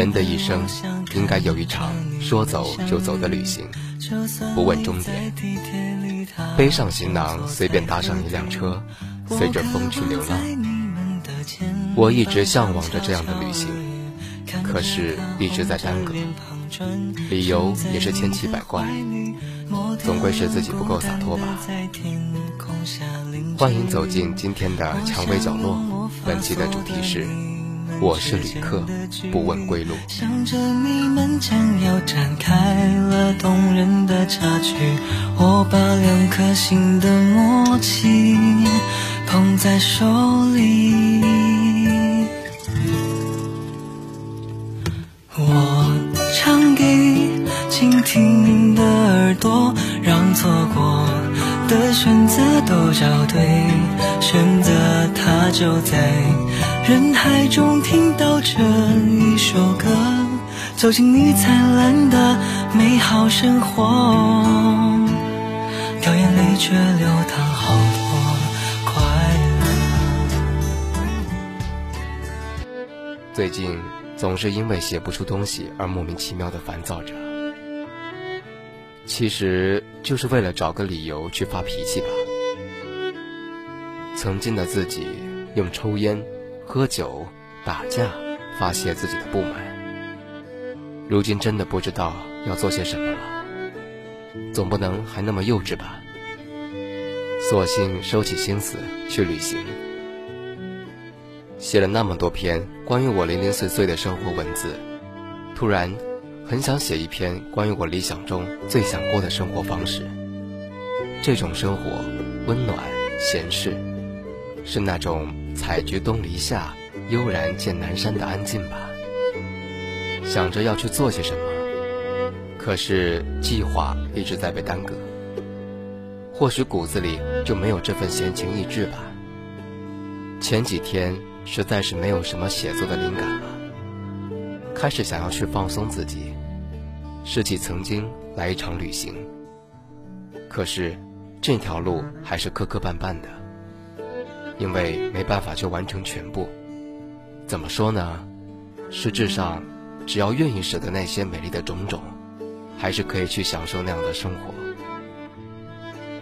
人的一生应该有一场说走就走的旅行，不问终点，背上行囊，随便搭上一辆车，随着风去流浪。我一直向往着这样的旅行，可是一直在耽搁，理由也是千奇百怪，总归是自己不够洒脱吧。欢迎走进今天的蔷薇角落，本期的主题是。我是旅客，不问归路。想着你们将要展开了动人的插曲，我把两颗心的默契捧在手里。我唱给倾听的耳朵，让错过的选择都找对，选择它就在。人海中听到这一首歌，走进你灿烂的美好生活，掉眼泪却流淌好多快乐。最近总是因为写不出东西而莫名其妙的烦躁着，其实就是为了找个理由去发脾气吧。曾经的自己用抽烟。喝酒、打架，发泄自己的不满。如今真的不知道要做些什么了，总不能还那么幼稚吧？索性收起心思去旅行。写了那么多篇关于我零零碎碎的生活文字，突然很想写一篇关于我理想中最想过的生活方式。这种生活温暖、闲适，是那种。采菊东篱下，悠然见南山的安静吧。想着要去做些什么，可是计划一直在被耽搁。或许骨子里就没有这份闲情逸致吧。前几天实在是没有什么写作的灵感了，开始想要去放松自己，拾起曾经来一场旅行。可是这条路还是磕磕绊绊的。因为没办法去完成全部，怎么说呢？实质上，只要愿意舍得那些美丽的种种，还是可以去享受那样的生活。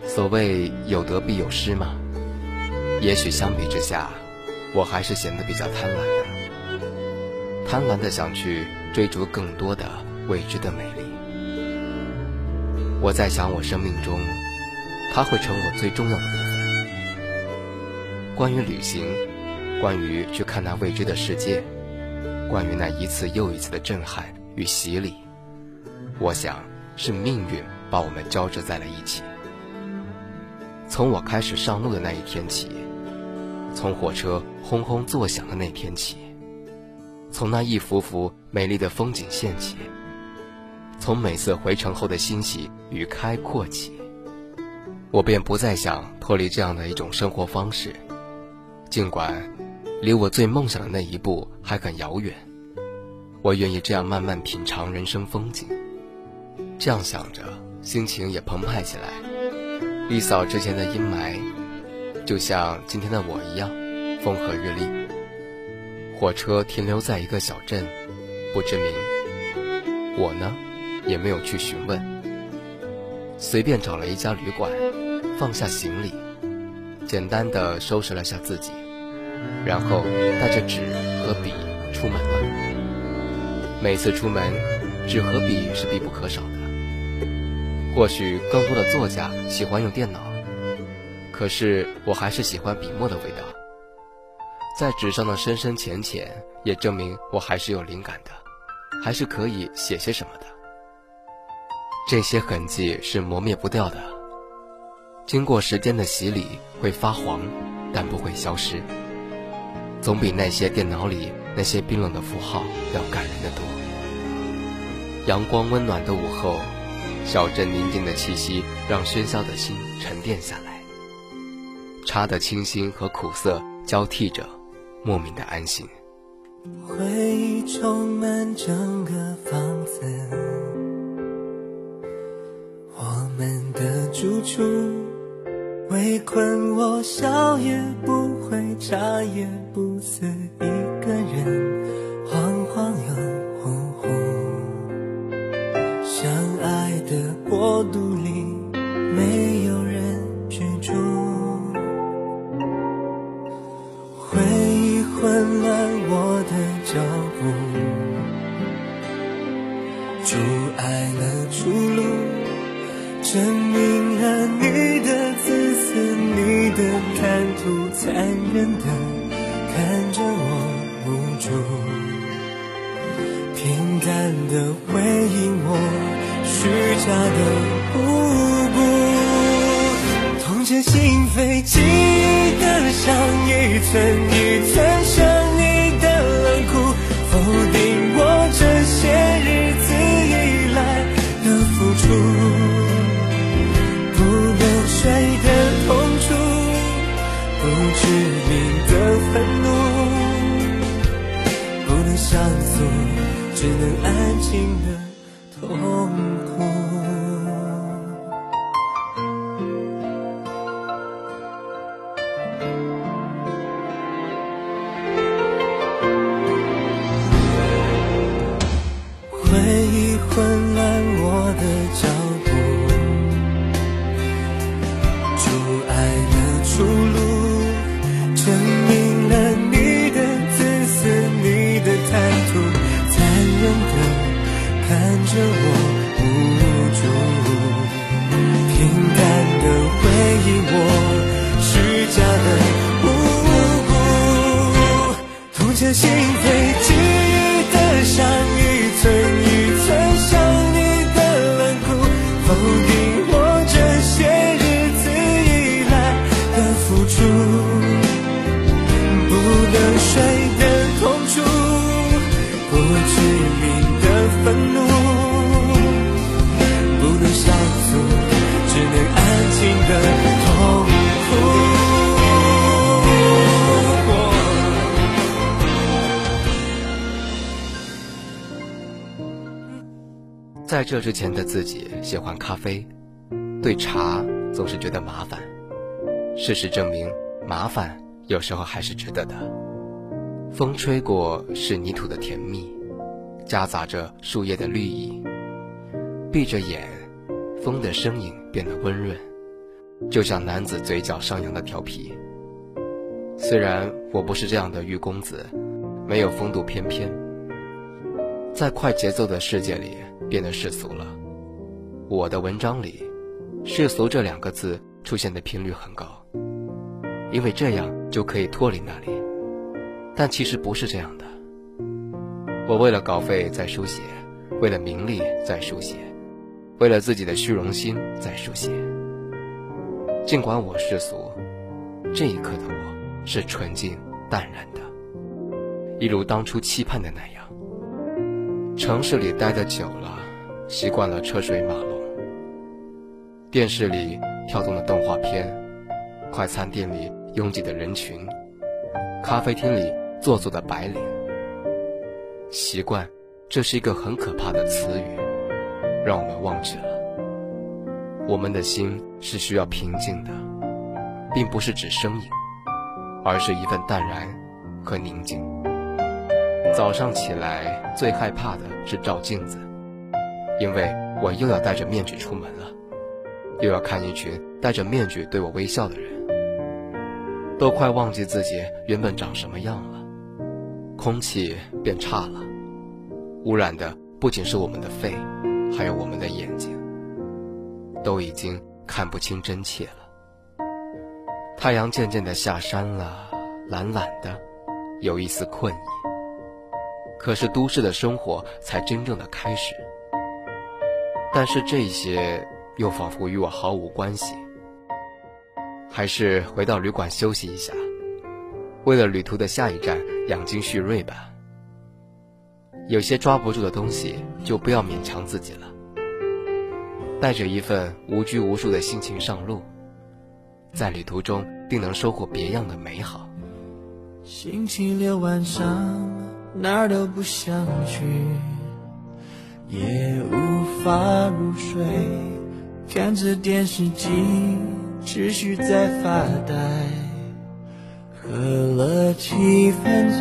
所谓有得必有失嘛。也许相比之下，我还是显得比较贪婪的，贪婪的想去追逐更多的未知的美丽。我在想，我生命中，它会成我最重要的部分。关于旅行，关于去看那未知的世界，关于那一次又一次的震撼与洗礼，我想是命运把我们交织在了一起。从我开始上路的那一天起，从火车轰轰作响的那天起，从那一幅幅美丽的风景线起，从每次回程后的欣喜与开阔起，我便不再想脱离这样的一种生活方式。尽管离我最梦想的那一步还很遥远，我愿意这样慢慢品尝人生风景。这样想着，心情也澎湃起来，一扫之前的阴霾，就像今天的我一样，风和日丽。火车停留在一个小镇，不知名。我呢，也没有去询问，随便找了一家旅馆，放下行李。简单的收拾了下自己，然后带着纸和笔出门了。每次出门，纸和笔是必不可少的。或许更多的作家喜欢用电脑，可是我还是喜欢笔墨的味道。在纸上的深深浅浅，也证明我还是有灵感的，还是可以写些什么的。这些痕迹是磨灭不掉的。经过时间的洗礼，会发黄，但不会消失。总比那些电脑里那些冰冷的符号要感人的多。阳光温暖的午后，小镇宁静的气息让喧嚣的心沉淀下来。茶的清新和苦涩交替着，莫名的安心。回忆充满整个房子，我们的住处。围困我，笑也不会，茶也不思。一个人晃晃又呼呼，相爱的国度里没有人居住。回忆混乱我的脚步，阻碍了出路，证明了你的。残忍的看着我无助，平淡的回应我虚假的无辜，痛彻心扉，记得像一寸一寸想你的冷酷，否定我这些在这之前的自己喜欢咖啡，对茶总是觉得麻烦。事实证明，麻烦有时候还是值得的。风吹过是泥土的甜蜜，夹杂着树叶的绿意。闭着眼，风的声音变得温润，就像男子嘴角上扬的调皮。虽然我不是这样的玉公子，没有风度翩翩，在快节奏的世界里变得世俗了。我的文章里，“世俗”这两个字出现的频率很高，因为这样就可以脱离那里。但其实不是这样的。我为了稿费在书写，为了名利在书写。为了自己的虚荣心在书写，尽管我世俗，这一刻的我是纯净淡然的，一如当初期盼的那样。城市里待的久了，习惯了车水马龙，电视里跳动的动画片，快餐店里拥挤的人群，咖啡厅里做作的白领。习惯，这是一个很可怕的词语。让我们忘记了，我们的心是需要平静的，并不是指声音，而是一份淡然和宁静。早上起来最害怕的是照镜子，因为我又要戴着面具出门了，又要看一群戴着面具对我微笑的人，都快忘记自己原本长什么样了。空气变差了，污染的不仅是我们的肺。还有我们的眼睛，都已经看不清真切了。太阳渐渐的下山了，懒懒的，有一丝困意。可是都市的生活才真正的开始。但是这些又仿佛与我毫无关系。还是回到旅馆休息一下，为了旅途的下一站养精蓄锐吧。有些抓不住的东西，就不要勉强自己了。带着一份无拘无束的心情上路，在旅途中定能收获别样的美好。星期六晚上哪儿都不想去，也无法入睡，看着电视机，持续在发呆，喝了几分醉。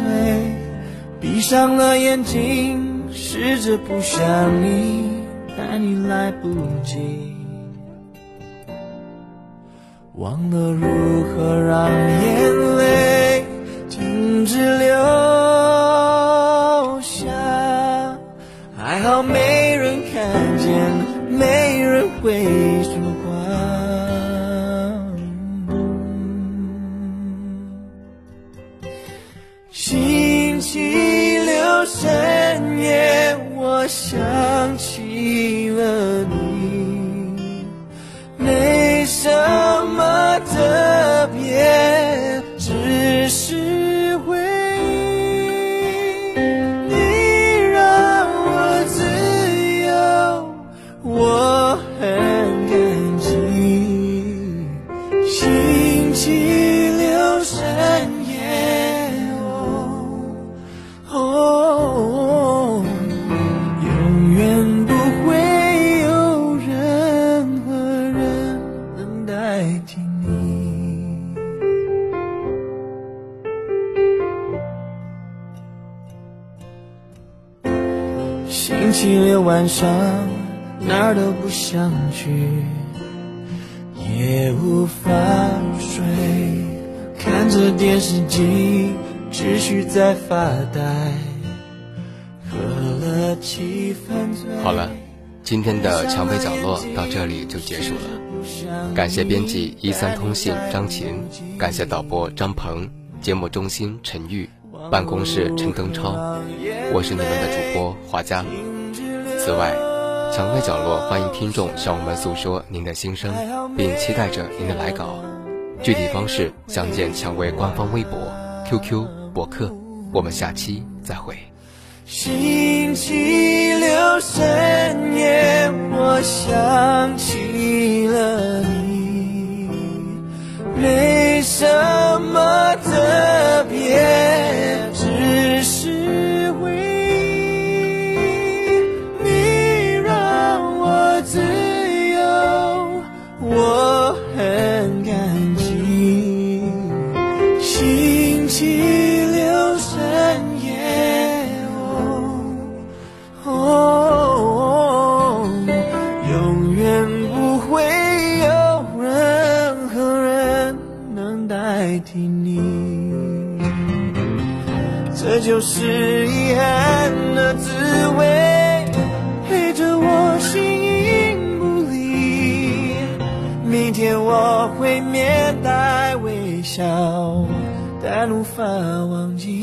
闭上了眼睛，试着不想你，但你来不及。忘了如何让眼泪停止流好没人看见，没人会说星期六晚上，哪儿都不想去，也无法入睡，看着电视机，只需在发呆，喝了七分醉。好了，今天的蔷薇角落到这里就结束了。感谢编辑一三通信张琴，感谢导播张鹏，节目中心陈玉。办公室陈登超，我是你们的主播华佳。此外，蔷薇角落欢迎听众向我们诉说您的心声，并期待着您的来稿。具体方式详见蔷薇官方微博、QQ、博客。我们下期再会。星期六深夜，我想起了你，没代替你，这就是遗憾的滋味，陪着我形影不离。明天我会面带微笑，但无法忘记。